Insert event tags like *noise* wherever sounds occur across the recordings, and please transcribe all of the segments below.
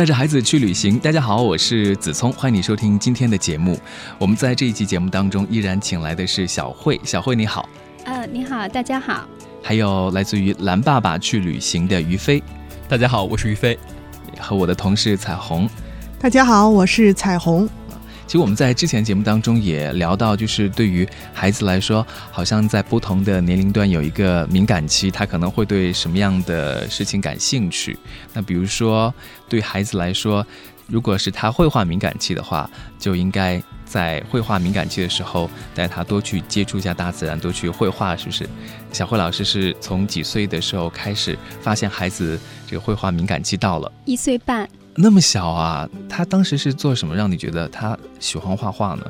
带着孩子去旅行，大家好，我是子聪，欢迎你收听今天的节目。我们在这一期节目当中依然请来的是小慧，小慧你好。呃，你好，大家好。还有来自于蓝爸爸去旅行的于飞，大家好，我是于飞。和我的同事彩虹，大家好，我是彩虹。其实我们在之前节目当中也聊到，就是对于孩子来说，好像在不同的年龄段有一个敏感期，他可能会对什么样的事情感兴趣。那比如说，对孩子来说，如果是他绘画敏感期的话，就应该在绘画敏感期的时候带他多去接触一下大自然，多去绘画，是不是？小慧老师是从几岁的时候开始发现孩子这个绘画敏感期到了？一岁半。那么小啊，他当时是做什么让你觉得他喜欢画画呢？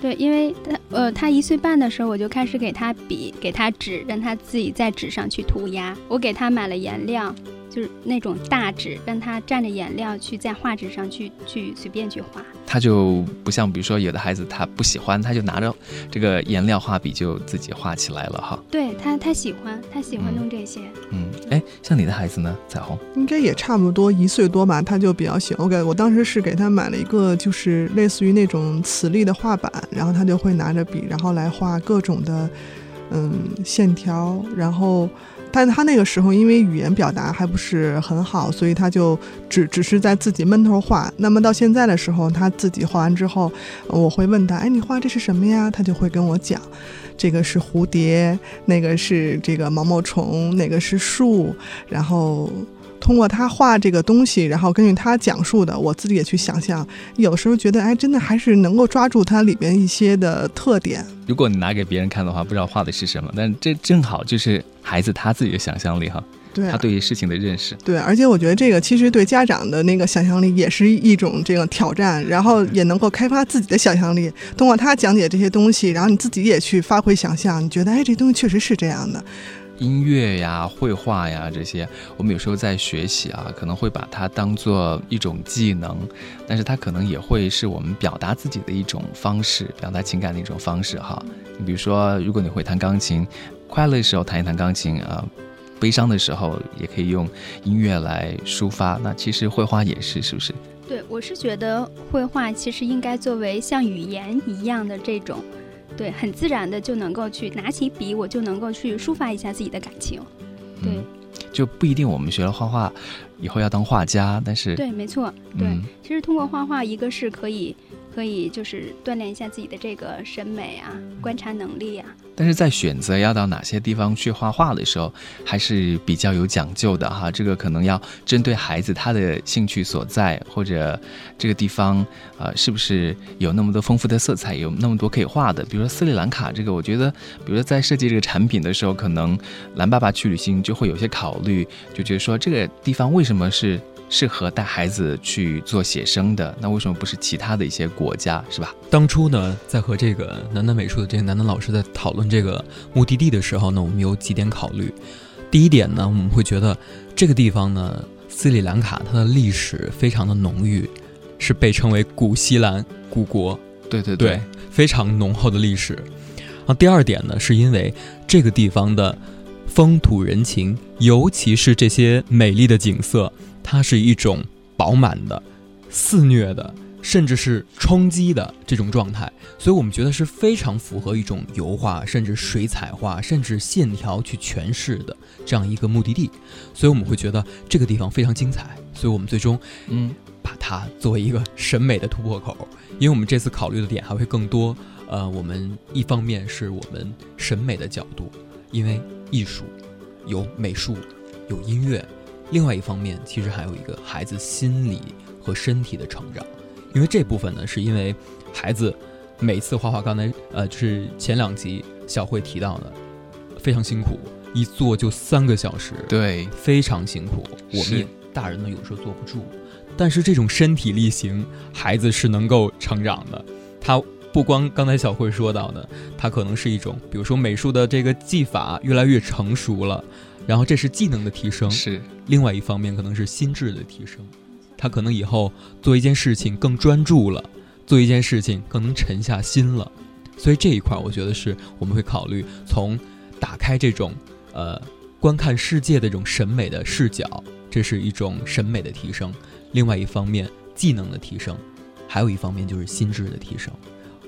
对，因为他呃，他一岁半的时候，我就开始给他笔，给他纸，让他自己在纸上去涂鸦。我给他买了颜料。就是那种大纸，让他蘸着颜料去在画纸上去去随便去画。他就不像，比如说有的孩子他不喜欢，他就拿着这个颜料画笔就自己画起来了哈。对他，他喜欢，他喜欢弄这些。嗯，哎，像你的孩子呢？彩虹应该也差不多一岁多吧，他就比较喜欢。我给我当时是给他买了一个，就是类似于那种磁力的画板，然后他就会拿着笔，然后来画各种的嗯线条，然后。但他那个时候因为语言表达还不是很好，所以他就只只是在自己闷头画。那么到现在的时候，他自己画完之后，我会问他：“哎，你画这是什么呀？”他就会跟我讲：“这个是蝴蝶，那个是这个毛毛虫，那个是树。”然后。通过他画这个东西，然后根据他讲述的，我自己也去想象。有时候觉得，哎，真的还是能够抓住它里边一些的特点。如果你拿给别人看的话，不知道画的是什么，但这正好就是孩子他自己的想象力哈。对，他对于事情的认识。对，而且我觉得这个其实对家长的那个想象力也是一种这个挑战，然后也能够开发自己的想象力。通过他讲解这些东西，然后你自己也去发挥想象，你觉得，哎，这东西确实是这样的。音乐呀、绘画呀这些，我们有时候在学习啊，可能会把它当做一种技能，但是它可能也会是我们表达自己的一种方式，表达情感的一种方式哈。你比如说，如果你会弹钢琴，快乐的时候弹一弹钢琴啊，悲伤的时候也可以用音乐来抒发。那其实绘画也是，是不是？对，我是觉得绘画其实应该作为像语言一样的这种。对，很自然的就能够去拿起笔，我就能够去抒发一下自己的感情。对，就不一定我们学了画画以后要当画家，但是对，没错，对，其实通过画画，一个是可以。可以就是锻炼一下自己的这个审美啊，观察能力啊。但是在选择要到哪些地方去画画的时候，还是比较有讲究的哈。这个可能要针对孩子他的兴趣所在，或者这个地方呃是不是有那么多丰富的色彩，有那么多可以画的。比如说斯里兰卡这个，我觉得，比如说在设计这个产品的时候，可能蓝爸爸去旅行就会有些考虑，就觉得说这个地方为什么是。适合带孩子去做写生的，那为什么不是其他的一些国家，是吧？当初呢，在和这个南南美术的这个南南老师在讨论这个目的地的时候呢，我们有几点考虑。第一点呢，我们会觉得这个地方呢，斯里兰卡它的历史非常的浓郁，是被称为古西兰古国，对对对，非常浓厚的历史。然后第二点呢，是因为这个地方的风土人情，尤其是这些美丽的景色。它是一种饱满的、肆虐的，甚至是冲击的这种状态，所以我们觉得是非常符合一种油画，甚至水彩画，甚至线条去诠释的这样一个目的地，所以我们会觉得这个地方非常精彩，所以我们最终嗯把它作为一个审美的突破口，因为我们这次考虑的点还会更多，呃，我们一方面是我们审美的角度，因为艺术有美术，有音乐。另外一方面，其实还有一个孩子心理和身体的成长，因为这部分呢，是因为孩子每次画画，刚才呃，就是前两集小慧提到的，非常辛苦，一坐就三个小时，对，非常辛苦。我们大人呢有时候坐不住。但是这种身体力行，孩子是能够成长的。他不光刚才小慧说到的，它可能是一种，比如说美术的这个技法越来越成熟了，然后这是技能的提升。是另外一方面可能是心智的提升，他可能以后做一件事情更专注了，做一件事情更能沉下心了。所以这一块，我觉得是我们会考虑从打开这种呃观看世界的这种审美的视角，这是一种审美的提升。另外一方面，技能的提升，还有一方面就是心智的提升。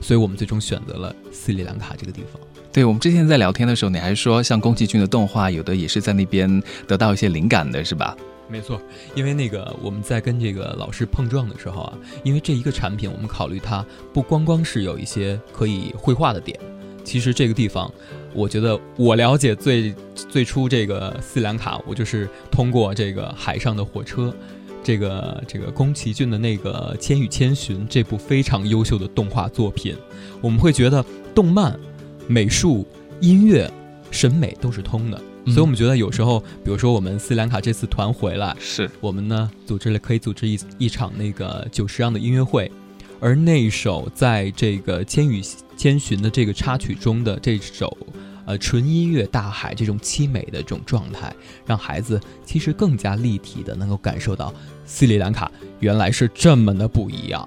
所以我们最终选择了斯里兰卡这个地方。对，我们之前在聊天的时候，你还说像宫崎骏的动画，有的也是在那边得到一些灵感的，是吧？没错，因为那个我们在跟这个老师碰撞的时候啊，因为这一个产品，我们考虑它不光光是有一些可以绘画的点，其实这个地方，我觉得我了解最最初这个斯里兰卡，我就是通过这个海上的火车。这个这个宫崎骏的那个《千与千寻》这部非常优秀的动画作品，我们会觉得动漫、美术、音乐、审美都是通的，所以我们觉得有时候，比如说我们斯里兰卡这次团回来，是我们呢组织了可以组织一一场那个久石让的音乐会，而那首在这个《千与千寻》的这个插曲中的这首。呃，纯音乐大海这种凄美的这种状态，让孩子其实更加立体的能够感受到斯里兰卡原来是这么的不一样。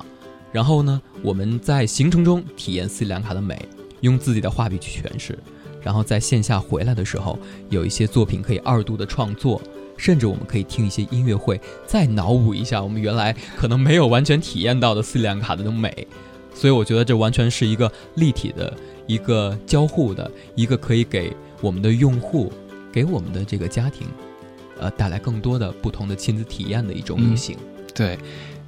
然后呢，我们在行程中体验斯里兰卡的美，用自己的画笔去诠释。然后在线下回来的时候，有一些作品可以二度的创作，甚至我们可以听一些音乐会，再脑补一下我们原来可能没有完全体验到的斯里兰卡的那种美。所以我觉得这完全是一个立体的。一个交互的，一个可以给我们的用户，给我们的这个家庭，呃，带来更多的不同的亲子体验的一种旅行。对。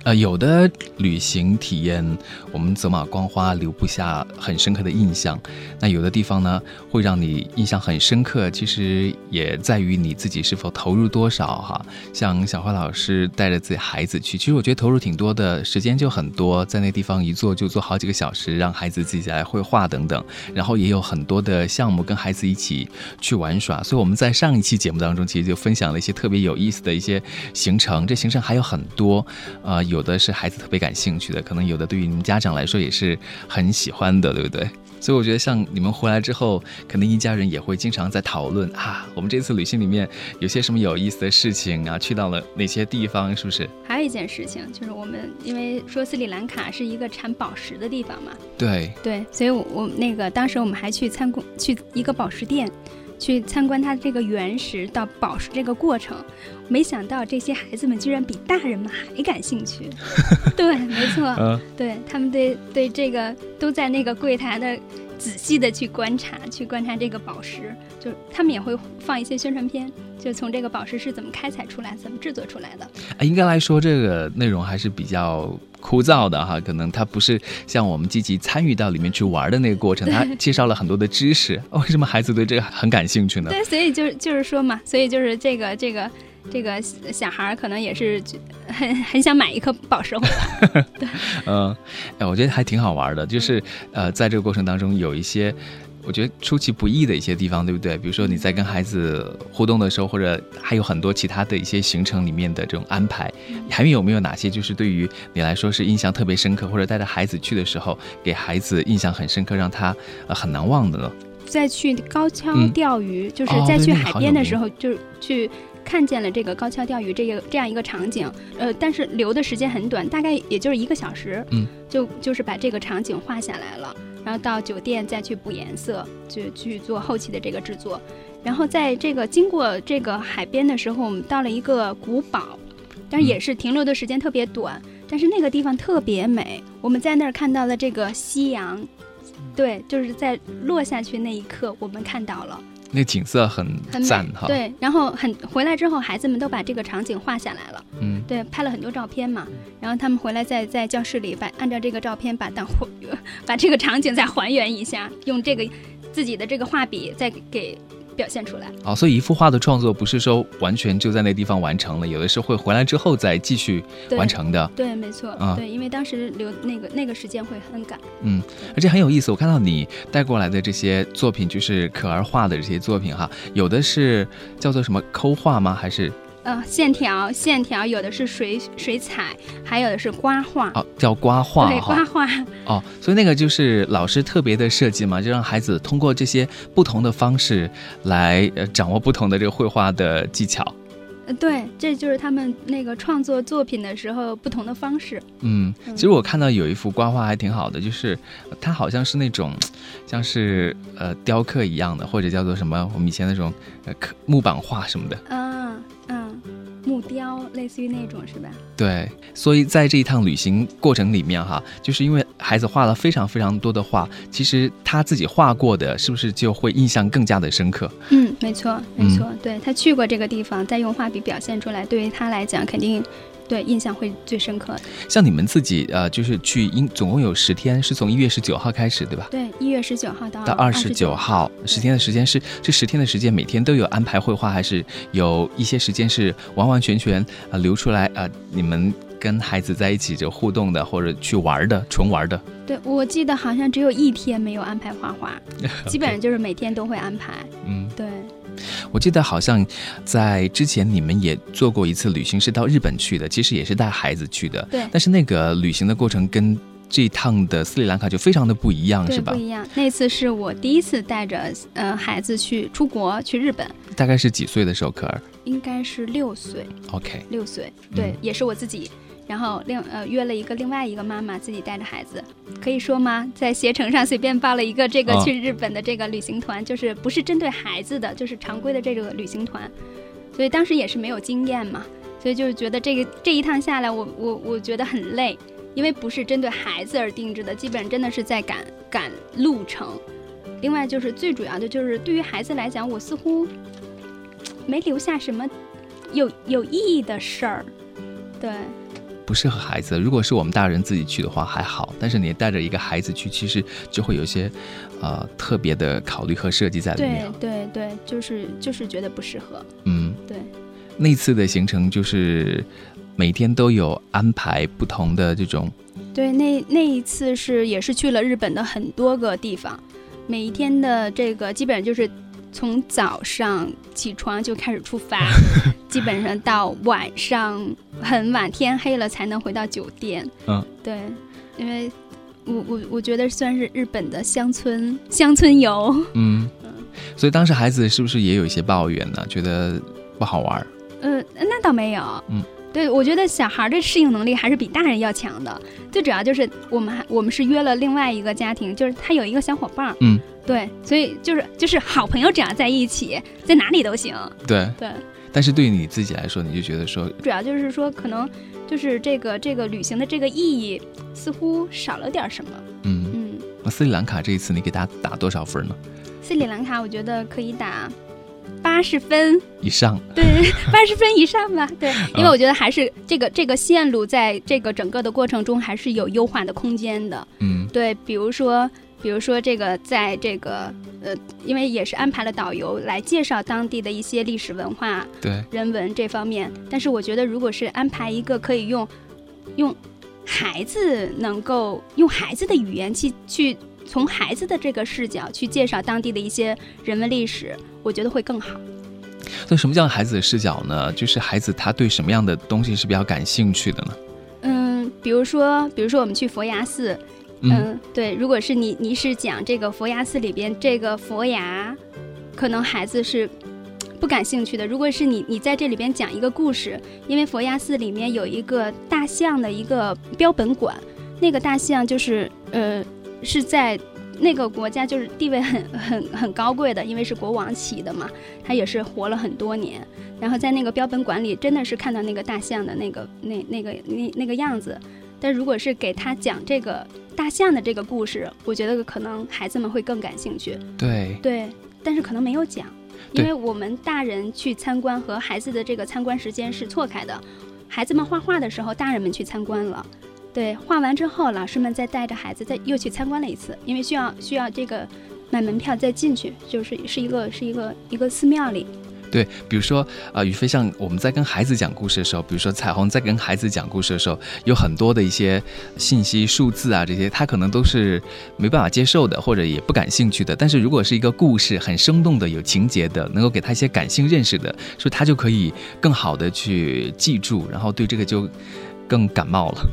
呃，有的旅行体验，我们走马观花，留不下很深刻的印象。那有的地方呢，会让你印象很深刻。其实也在于你自己是否投入多少哈。像小花老师带着自己孩子去，其实我觉得投入挺多的，时间就很多，在那地方一坐就坐好几个小时，让孩子自己来绘画等等。然后也有很多的项目跟孩子一起去玩耍。所以我们在上一期节目当中，其实就分享了一些特别有意思的一些行程。这行程还有很多，呃。有的是孩子特别感兴趣的，可能有的对于你们家长来说也是很喜欢的，对不对？所以我觉得像你们回来之后，可能一家人也会经常在讨论啊，我们这次旅行里面有些什么有意思的事情啊，去到了哪些地方，是不是？还有一件事情就是我们因为说斯里兰卡是一个产宝石的地方嘛，对对，所以我我那个当时我们还去参观去一个宝石店。去参观它这个原石到宝石这个过程，没想到这些孩子们居然比大人们还感兴趣。*laughs* 对，没错，对他们对对这个都在那个柜台的仔细的去观察，去观察这个宝石，就他们也会放一些宣传片。就从这个宝石是怎么开采出来、怎么制作出来的？啊，应该来说，这个内容还是比较枯燥的哈。可能他不是像我们积极参与到里面去玩的那个过程，他 *laughs* 介绍了很多的知识。为什么孩子对这个很感兴趣呢？对，所以就是就是说嘛，所以就是这个这个这个小孩儿可能也是很很想买一颗宝石回来。*laughs* 对，嗯，哎，我觉得还挺好玩的，就是呃，在这个过程当中有一些。我觉得出其不意的一些地方，对不对？比如说你在跟孩子互动的时候，或者还有很多其他的一些行程里面的这种安排，还有没有哪些就是对于你来说是印象特别深刻，或者带着孩子去的时候，给孩子印象很深刻，让他呃很难忘的呢？在去高跷钓鱼，就是在去海边的时候，就是去看见了这个高跷钓鱼这个这样一个场景。呃，但是留的时间很短，大概也就是一个小时，嗯，就就是把这个场景画下来了。然后到酒店再去补颜色，就去做后期的这个制作。然后在这个经过这个海边的时候，我们到了一个古堡，但是也是停留的时间特别短，但是那个地方特别美。我们在那儿看到了这个夕阳，对，就是在落下去那一刻，我们看到了。那景色很赞哈，对，然后很回来之后，孩子们都把这个场景画下来了，嗯，对，拍了很多照片嘛，然后他们回来在在教室里把按照这个照片把当 *laughs* 把这个场景再还原一下，用这个自己的这个画笔再给。表现出来哦，所以一幅画的创作不是说完全就在那地方完成了，有的是会回来之后再继续完成的。对，没错，啊，对，因为当时留那个那个时间会很赶。嗯，而且很有意思，我看到你带过来的这些作品，就是可儿画的这些作品哈，有的是叫做什么抠画吗？还是呃线条线条，有的是水水彩，还有的是刮画。哦，叫刮画对，刮画，哦，所以那个就是老师特别的设计嘛，就让孩子通过这些不同的方式来呃掌握不同的这个绘画的技巧。呃对，这就是他们那个创作作品的时候不同的方式。嗯，嗯其实我看到有一幅刮画还挺好的，就是呃它好像是那种像是呃雕刻一样的，或者叫做什么我们以前那种呃刻木板画什么的。嗯嗯，木雕类似于那种是吧？对，所以在这一趟旅行过程里面哈，就是因为孩子画了非常非常多的画，其实他自己画过的，是不是就会印象更加的深刻？嗯，没错没错，对他去过这个地方，再用画笔表现出来，对于他来讲肯定。对，印象会最深刻的。像你们自己呃，就是去英总共有十天，是从一月十九号开始，对吧？对，一月十九号到到二十九号，十天的时间是这十天的时间，每天都有安排绘画，还是有一些时间是完完全全呃留出来呃，你们跟孩子在一起就互动的，或者去玩的，纯玩的？对，我记得好像只有一天没有安排画画，基本上就是每天都会安排。*laughs* 嗯，对，我记得好像在之前你们也做过一次旅行，是到日本去的，其实也是带孩子去的。对但是那个旅行的过程跟这一趟的斯里兰卡就非常的不一样，是吧不？一样。那次是我第一次带着呃孩子去出国去日本，大概是几岁的时候，可儿应该是六岁，？OK，六岁，对，嗯也是我自己。然后另呃约了一个另外一个妈妈自己带着孩子，可以说吗？在携程上随便报了一个这个哦去日本的这个旅行团，就是不是针对孩子的，就是常规的这个旅行团。所以当时也是没有经验嘛，所以就是觉得这个这一趟下来我，我我觉得很累，因为不是针对孩子而定制的，基本真的是在赶赶路程。另外就是最主要的就是对于孩子来讲，我似乎没留下什么有有意义的事儿。对，不适合孩子。如果是我们大人自己去的话还好，但是你带着一个孩子去，其实就会有一些呃特别的考虑和设计在里对面。对对，就是就是觉得不适合。嗯，对，那次的行程就是每天都有安排不同的这种，对，那那一次是也是去了日本的很多个地方，每一天的这个基本上就是从早上起床就开始出发，*laughs* 基本上到晚上很晚天黑了才能回到酒店。嗯，对，因为我我我觉得算是日本的乡村乡村游。嗯，所以当时孩子是不是也有一些抱怨呢？觉得不好玩儿？嗯，那倒没有。嗯，对，我觉得小孩的适应能力还是比大人要强的。最主要就是我们还我们是约了另外一个家庭，就是他有一个小伙伴儿。嗯，对，所以就是就是好朋友只要在一起，在哪里都行。对，对，但是对于你自己来说，你就觉得说，主要就是说可能就是这个这个旅行的这个意义似乎少了点什么。嗯，嗯，那斯里兰卡这一次你给他打多少分呢？斯里兰卡我觉得可以打八十分。以上，对，*laughs* 八十分以上吧。对，因为我觉得还是这个这个线路在这个整个的过程中还是有优化的空间的。嗯对，比如说，比如说这个在这个呃，因为也是安排了导游来介绍当地的一些历史文化、对，人文这方面，但是我觉得如果是安排一个可以用用孩子能够用孩子的语言去去从孩子的这个视角去介绍当地的一些人文历史，我觉得会更好。所以什么叫孩子的视角呢？就是孩子他对什么样的东西是比较感兴趣的呢？嗯，比如说，比如说我们去佛牙寺，嗯，对，如果是你你是讲这个佛牙寺里边这个佛牙，可能孩子是不感兴趣的。如果是你你在这里边讲一个故事，因为佛牙寺里面有一个大象的一个标本馆，那个大象就是呃是在。那个国家就是地位很很很高贵的，因为是国王起的嘛，他也是活了很多年。然后在那个标本馆里，真的是看到那个大象的那个那那个那那个样子。但如果是给他讲这个大象的这个故事，我觉得可能孩子们会更感兴趣。对，对，但是可能没有讲，因为我们大人去参观和孩子的这个参观时间是错开的。孩子们画画的时候，大人们去参观了。对，画完之后，老师们再带着孩子再又去参观了一次，因为需要需要这个买门票再进去，就是是一个是一个一个寺庙里。对，比如说，呃，宇飞，像我们在跟孩子讲故事的时候，比如说彩虹在跟孩子讲故事的时候，有很多的一些信息、数字啊，这些他可能都是没办法接受的，或者也不感兴趣的。但是如果是一个故事，很生动的、有情节的，能够给他一些感性认识的，所以他就可以更好的去记住，然后对这个就更感冒了。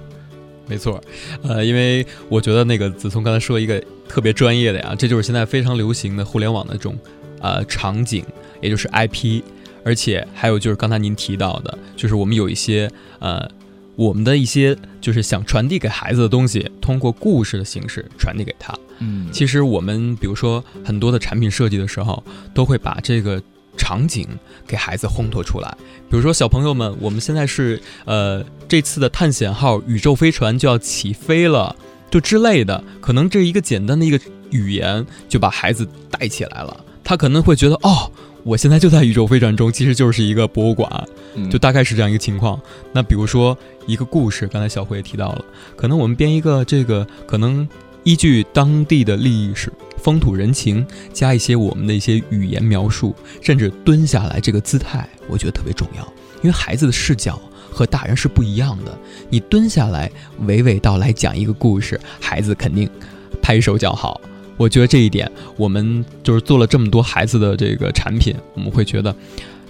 没错，呃，因为我觉得那个子聪刚才说一个特别专业的呀，这就是现在非常流行的互联网的这种呃场景。也就是 IP，而且还有就是刚才您提到的，就是我们有一些呃，我们的一些就是想传递给孩子的东西，通过故事的形式传递给他。嗯，其实我们比如说很多的产品设计的时候，都会把这个场景给孩子烘托出来。比如说小朋友们，我们现在是呃这次的探险号宇宙飞船就要起飞了，就之类的，可能这一个简单的一个语言就把孩子带起来了，他可能会觉得哦。我现在就在宇宙飞船中，其实就是一个博物馆，就大概是这样一个情况。那比如说一个故事，刚才小辉也提到了，可能我们编一个这个，可能依据当地的历史、风土人情，加一些我们的一些语言描述，甚至蹲下来这个姿态，我觉得特别重要。因为孩子的视角和大人是不一样的，你蹲下来娓娓道来讲一个故事，孩子肯定拍手叫好。我觉得这一点，我们就是做了这么多孩子的这个产品，我们会觉得，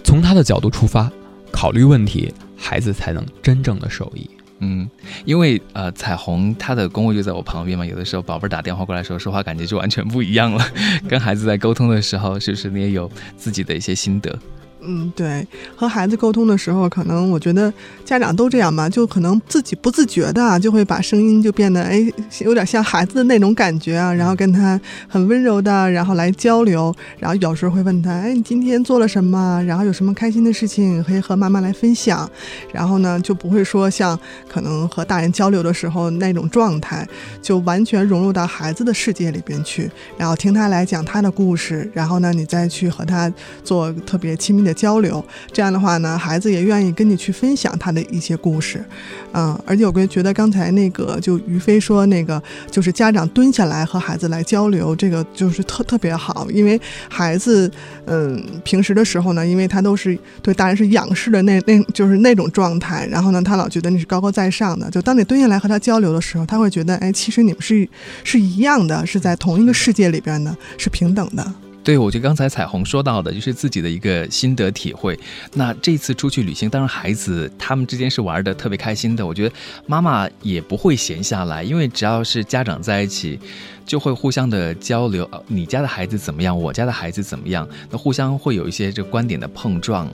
从他的角度出发，考虑问题，孩子才能真正的受益。嗯，因为呃，彩虹他的工位就在我旁边嘛，有的时候宝贝儿打电话过来时候，说话感觉就完全不一样了。*laughs* 跟孩子在沟通的时候，是不是你也有自己的一些心得？嗯，对，和孩子沟通的时候，可能我觉得家长都这样吧，就可能自己不自觉的啊就会把声音就变得哎，*laughs* 有点像孩子的那种感觉啊，然后跟他很温柔的，然后来交流，然后有时候会问他，哎，你今天做了什么？然后有什么开心的事情可以和妈妈来分享？然后呢，就不会说像可能和大人交流的时候那种状态，就完全融入到孩子的世界里边去，然后听他来讲他的故事，然后呢，你再去和他做特别亲密的。交流，这样的话呢，孩子也愿意跟你去分享他的一些故事，嗯，而且我跟觉得刚才那个就于飞说那个，就是家长蹲下来和孩子来交流，这个就是特特别好，因为孩子，嗯，平时的时候呢，因为他都是对大人是仰视的那那就是那种状态，然后呢，他老觉得你是高高在上的，就当你蹲下来和他交流的时候，他会觉得，哎，其实你们是是一样的，是在同一个世界里边的，是平等的。对，我觉得刚才彩虹说到的，就是自己的一个心得体会。那这次出去旅行，当然孩子他们之间是玩的特别开心的。我觉得妈妈也不会闲下来，因为只要是家长在一起，就会互相的交流。你家的孩子怎么样？我家的孩子怎么样？那互相会有一些这观点的碰撞，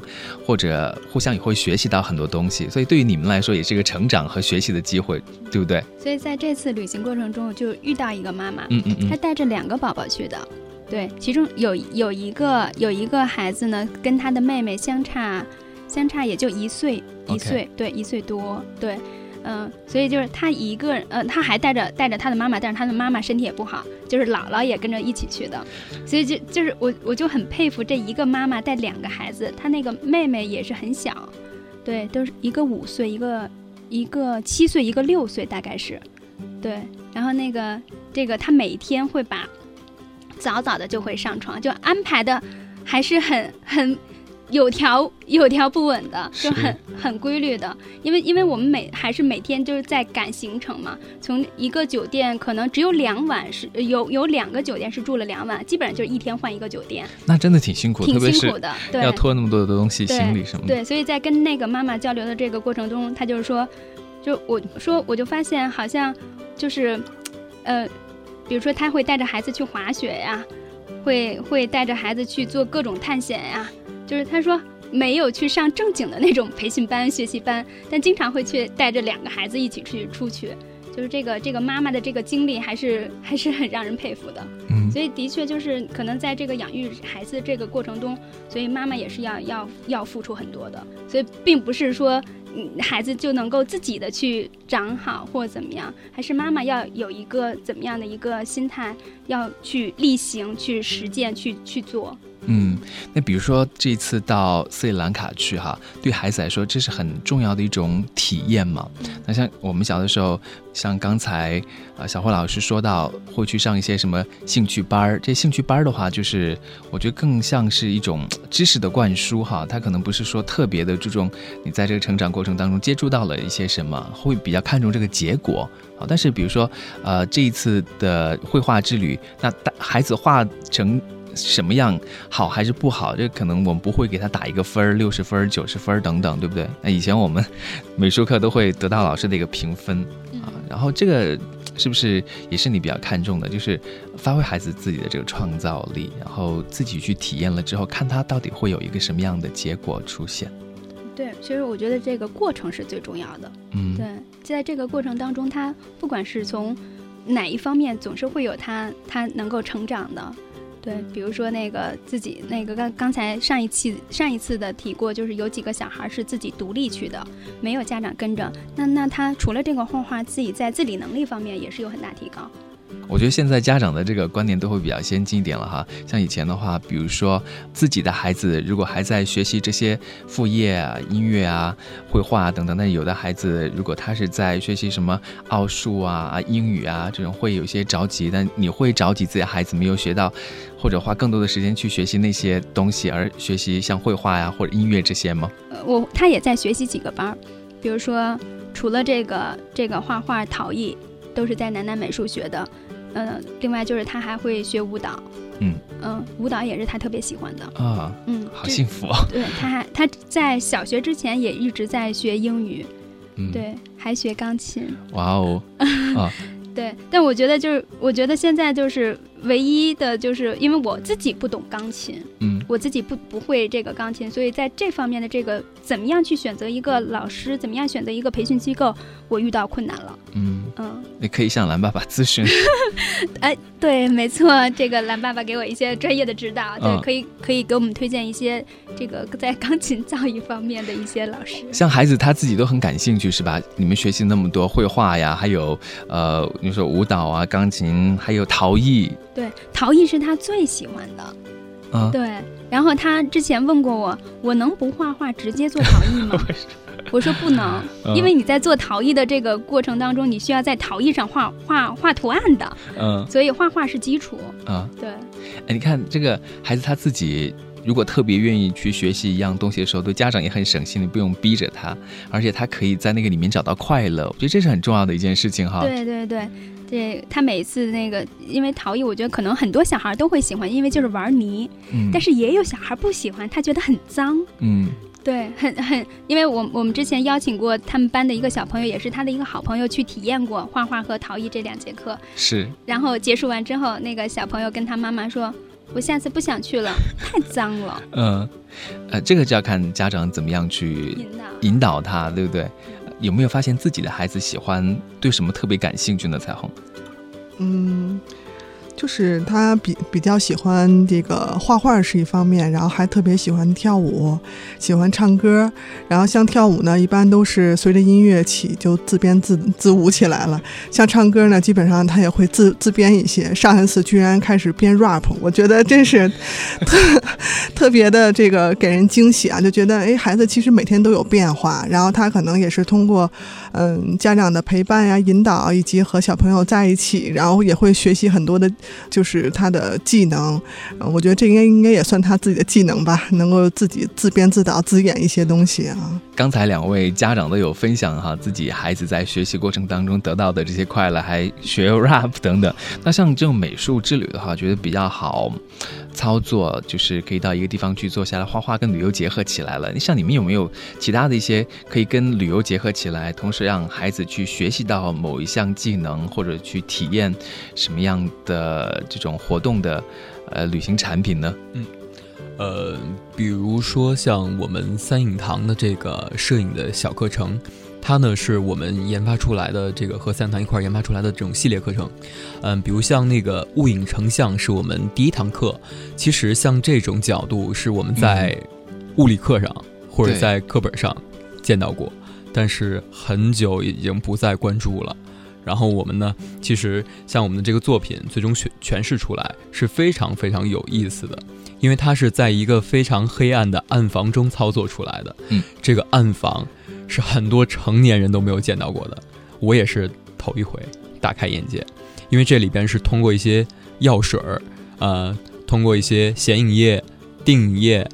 或者互相也会学习到很多东西。所以对于你们来说，也是一个成长和学习的机会，对不对？所以在这次旅行过程中，就遇到一个妈妈，嗯嗯嗯，她带着两个宝宝去的。对，其中有有一个有一个孩子呢，跟他的妹妹相差相差也就一岁一岁，对一岁多，对，嗯，所以就是他一个，呃，他还带着带着他的妈妈，但是他的妈妈身体也不好，就是姥姥也跟着一起去的，所以就就是我我就很佩服这一个妈妈带两个孩子，他那个妹妹也是很小，对，都是一个五岁，一个一个七岁，一个六岁，大概是，对，然后那个这个他每天会把。早早的就会上床，就安排的还是很很有条有条不紊的，就很很规律的。因为因为我们每还是每天就是在赶行程嘛，从一个酒店可能只有两晚是有有两个酒店是住了两晚，基本上就是一天换一个酒店。那真的挺辛苦，挺辛苦的，对，要拖那么多的东西、行李什么的。对，所以在跟那个妈妈交流的这个过程中，她就是说，就我说我就发现好像就是，呃。比如说，他会带着孩子去滑雪呀，会会带着孩子去做各种探险呀。就是他说没有去上正经的那种培训班、学习班，但经常会去带着两个孩子一起去出去。就是这个这个妈妈的这个经历还是还是很让人佩服的。所以的确就是可能在这个养育孩子这个过程中，所以妈妈也是要要要付出很多的。所以并不是说嗯孩子就能够自己的去长好或怎么样？还是妈妈要有一个怎么样的一个心态，要去例行、去实践、去去做？嗯，那比如说这次到斯里兰卡去哈，对孩子来说这是很重要的一种体验嘛。那像我们小的时候，像刚才啊小慧老师说到会去上一些什么兴趣班儿，这兴趣班儿的话，就是我觉得更像是一种知识的灌输哈，它可能不是说特别的注重你在这个成长过程当中接触到了一些什么，会比较看重这个结果啊。但是比如说呃这一次的绘画之旅，那大孩子画成。什么样好还是不好？这可能我们不会给他打一个分儿，六十分、九十分等等，对不对？那以前我们 *laughs* 美术课都会得到老师的一个评分啊。然后这个是不是也是你比较看重的？就是发挥孩子自己的这个创造力，然后自己去体验了之后，看他到底会有一个什么样的结果出现。对，其实我觉得这个过程是最重要的。嗯，对，在这个过程当中，他不管是从哪一方面，总是会有他他能够成长的。对，比如说那个自己那个刚刚才上一期上一次的提过，就是有几个小孩是自己独立去的，没有家长跟着。那那他除了这个画画，自己在自理能力方面也是有很大提高。我觉得现在家长的这个观念都会比较先进一点了哈。像以前的话，比如说自己的孩子如果还在学习这些副业啊、音乐啊、绘画等等，那有的孩子如果他是在学习什么奥数啊、英语啊这种，会有些着急。但你会着急自己孩子没有学到，或者花更多的时间去学习那些东西，而学习像绘画呀或者音乐这些吗？呃，我他也在学习几个班儿，比如说除了这个这个画画、陶艺，都是在南南美术学的。嗯，另外就是他还会学舞蹈，嗯。嗯，舞蹈也是他特别喜欢的。啊，嗯，好幸福啊。对，他还他在小学之前也一直在学英语，嗯，对，还学钢琴。哇哦，啊，*laughs* 对，但我觉得就是，我觉得现在就是唯一的就是因为我自己不懂钢琴，嗯，我自己不不会这个钢琴，所以在这方面的这个怎么样去选择一个老师，怎么样选择一个培训机构，我遇到困难了。嗯嗯，你可以向蓝爸爸咨询。*laughs* 哎，对，没错，这个蓝爸爸给我一些专业的指导，对，嗯可以可以给我们推荐一些这个在钢琴造诣方面的一些老师。像孩子他自己都很感兴趣，是吧？你们学习那么多绘画呀，还有呃，你说舞蹈啊、钢琴，还有陶艺，对，陶艺是他最喜欢的。啊，对，然后他之前问过我，我能不画画直接做陶艺吗？*laughs* 我说不能，嗯因为你在做陶艺的这个过程当中，你需要在陶艺上画画画图案的，嗯所以画画是基础。啊，对，哎，你看这个孩子他自己。如果特别愿意去学习一样东西的时候，对家长也很省心，你不用逼着他，而且他可以在那个里面找到快乐。我觉得这是很重要的一件事情哈。对对对，对他每次那个，因为陶艺，我觉得可能很多小孩都会喜欢，因为就是玩泥，嗯，但是也有小孩不喜欢，他觉得很脏。嗯对，很很，因为我我们之前邀请过他们班的一个小朋友，也是他的一个好朋友，去体验过画画和陶艺这两节课。是，然后结束完之后，那个小朋友跟他妈妈说：“我下次不想去了，*laughs* 太脏了。嗯，呃，这个就要看家长怎么样”去引导。引导他，对不对？有没有发现自己的孩子喜欢对什么特别感兴趣呢？彩虹，嗯，就是他比比较喜欢这个画画是一方面，然后还特别喜欢跳舞，喜欢唱歌。然后像跳舞呢，一般都是随着音乐起就自编自自舞起来了。像唱歌呢，基本上他也会自自编一些。上一次居然开始编 rap，我觉得真是特特别的这个给人惊喜啊！就觉得哎，孩子其实每天都有变化，然后他可能也是通过嗯家长的陪伴呀、引导，以及和小朋友在一起，然后也会学习很多的，就是他的技能。我觉得这应该应该也算他自己的技能吧，能够自己自编自导自演一些东西啊。刚才两位家长都有分享哈，自己孩子在学习过程当中得到的这些快乐，还学 rap 等等。那像这种美术之旅的话，觉得比较好操作，就是可以到一个地方去坐下来画画，跟旅游结合起来了。像你们有没有其他的一些可以跟旅游结合起来，同时让孩子去学习到某一项技能，或者去体验什么样的这种活动的呃旅行产品呢？嗯呃，比如说像我们三影堂的这个摄影的小课程，它呢是我们研发出来的，这个和三影堂一块儿研发出来的这种系列课程。嗯，比如像那个物影成像是我们第一堂课，其实像这种角度是我们在物理课上或者在课本上见到过。但是很久已经不再关注了。然后我们呢，其实像我们的这个作品最终诠诠释出来是非常非常有意思的，因为它是在一个非常黑暗的暗房中操作出来的。嗯，这个暗房是很多成年人都没有见到过的，我也是头一回大开眼界，因为这里边是通过一些药水儿，呃，通过一些显影液、定影液，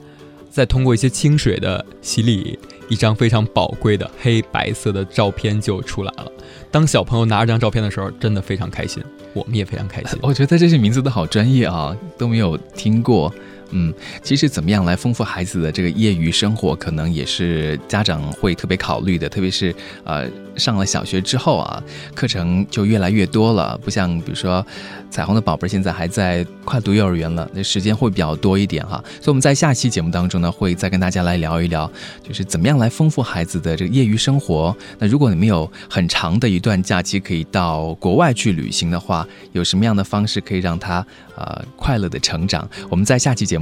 再通过一些清水的洗礼，一张非常宝贵的黑白色的照片就出来了。当小朋友拿着这张照片的时候，真的非常开心，我们也非常开心。*laughs* 我觉得这些名字都好专业啊，都没有听过。嗯，其实怎么样来丰富孩子的这个业余生活，可能也是家长会特别考虑的。特别是呃，上了小学之后啊，课程就越来越多了。不像比如说，彩虹的宝贝现在还在快读幼儿园了，那时间会比较多一点哈。所以我们在下期节目当中呢，会再跟大家来聊一聊，就是怎么样来丰富孩子的这个业余生活。那如果你们有很长的一段假期可以到国外去旅行的话，有什么样的方式可以让他呃快乐的成长？我们在下期节目。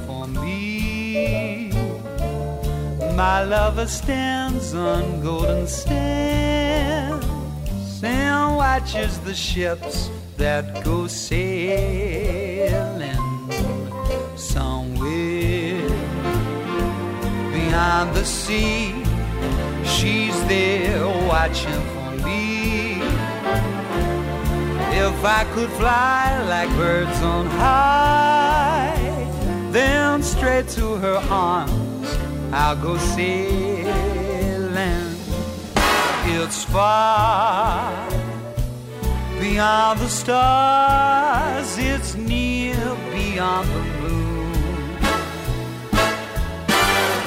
My lover stands on golden sands and watches the ships that go sailing somewhere beyond the sea. She's there watching for me. If I could fly like birds on high, then straight to her arms I'll go sailing. It's far beyond the stars, it's near beyond the moon.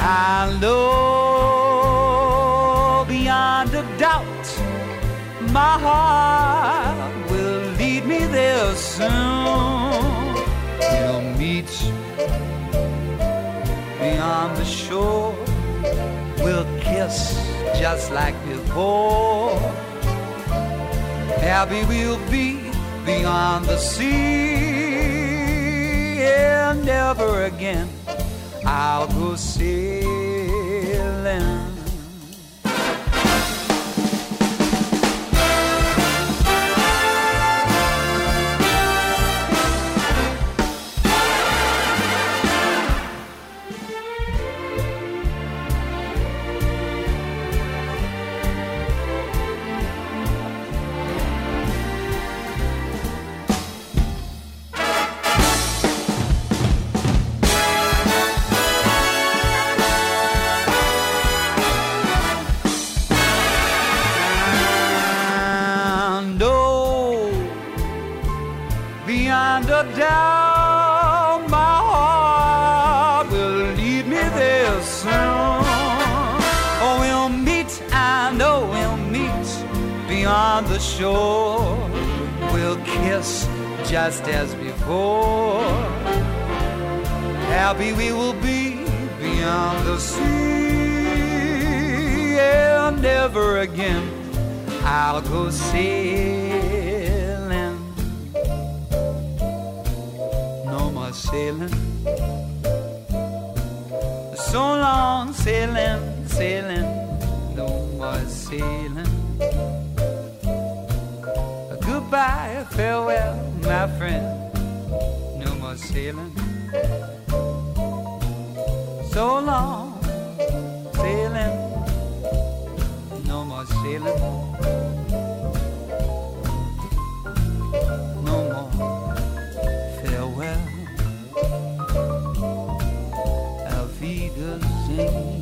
I know beyond a doubt my heart will lead me there soon. We'll meet beyond the shore. We'll kiss just like before. Happy we'll be beyond the sea. And never again I'll go sailing. Just as before. Happy we will be beyond the sea, and never again I'll go see. sailing. So long sailing, sailing, no more sailing. Goodbye, farewell, my friend, no more sailing. So long sailing, no more sailing. No more farewell, feeling